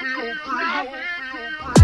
feel free.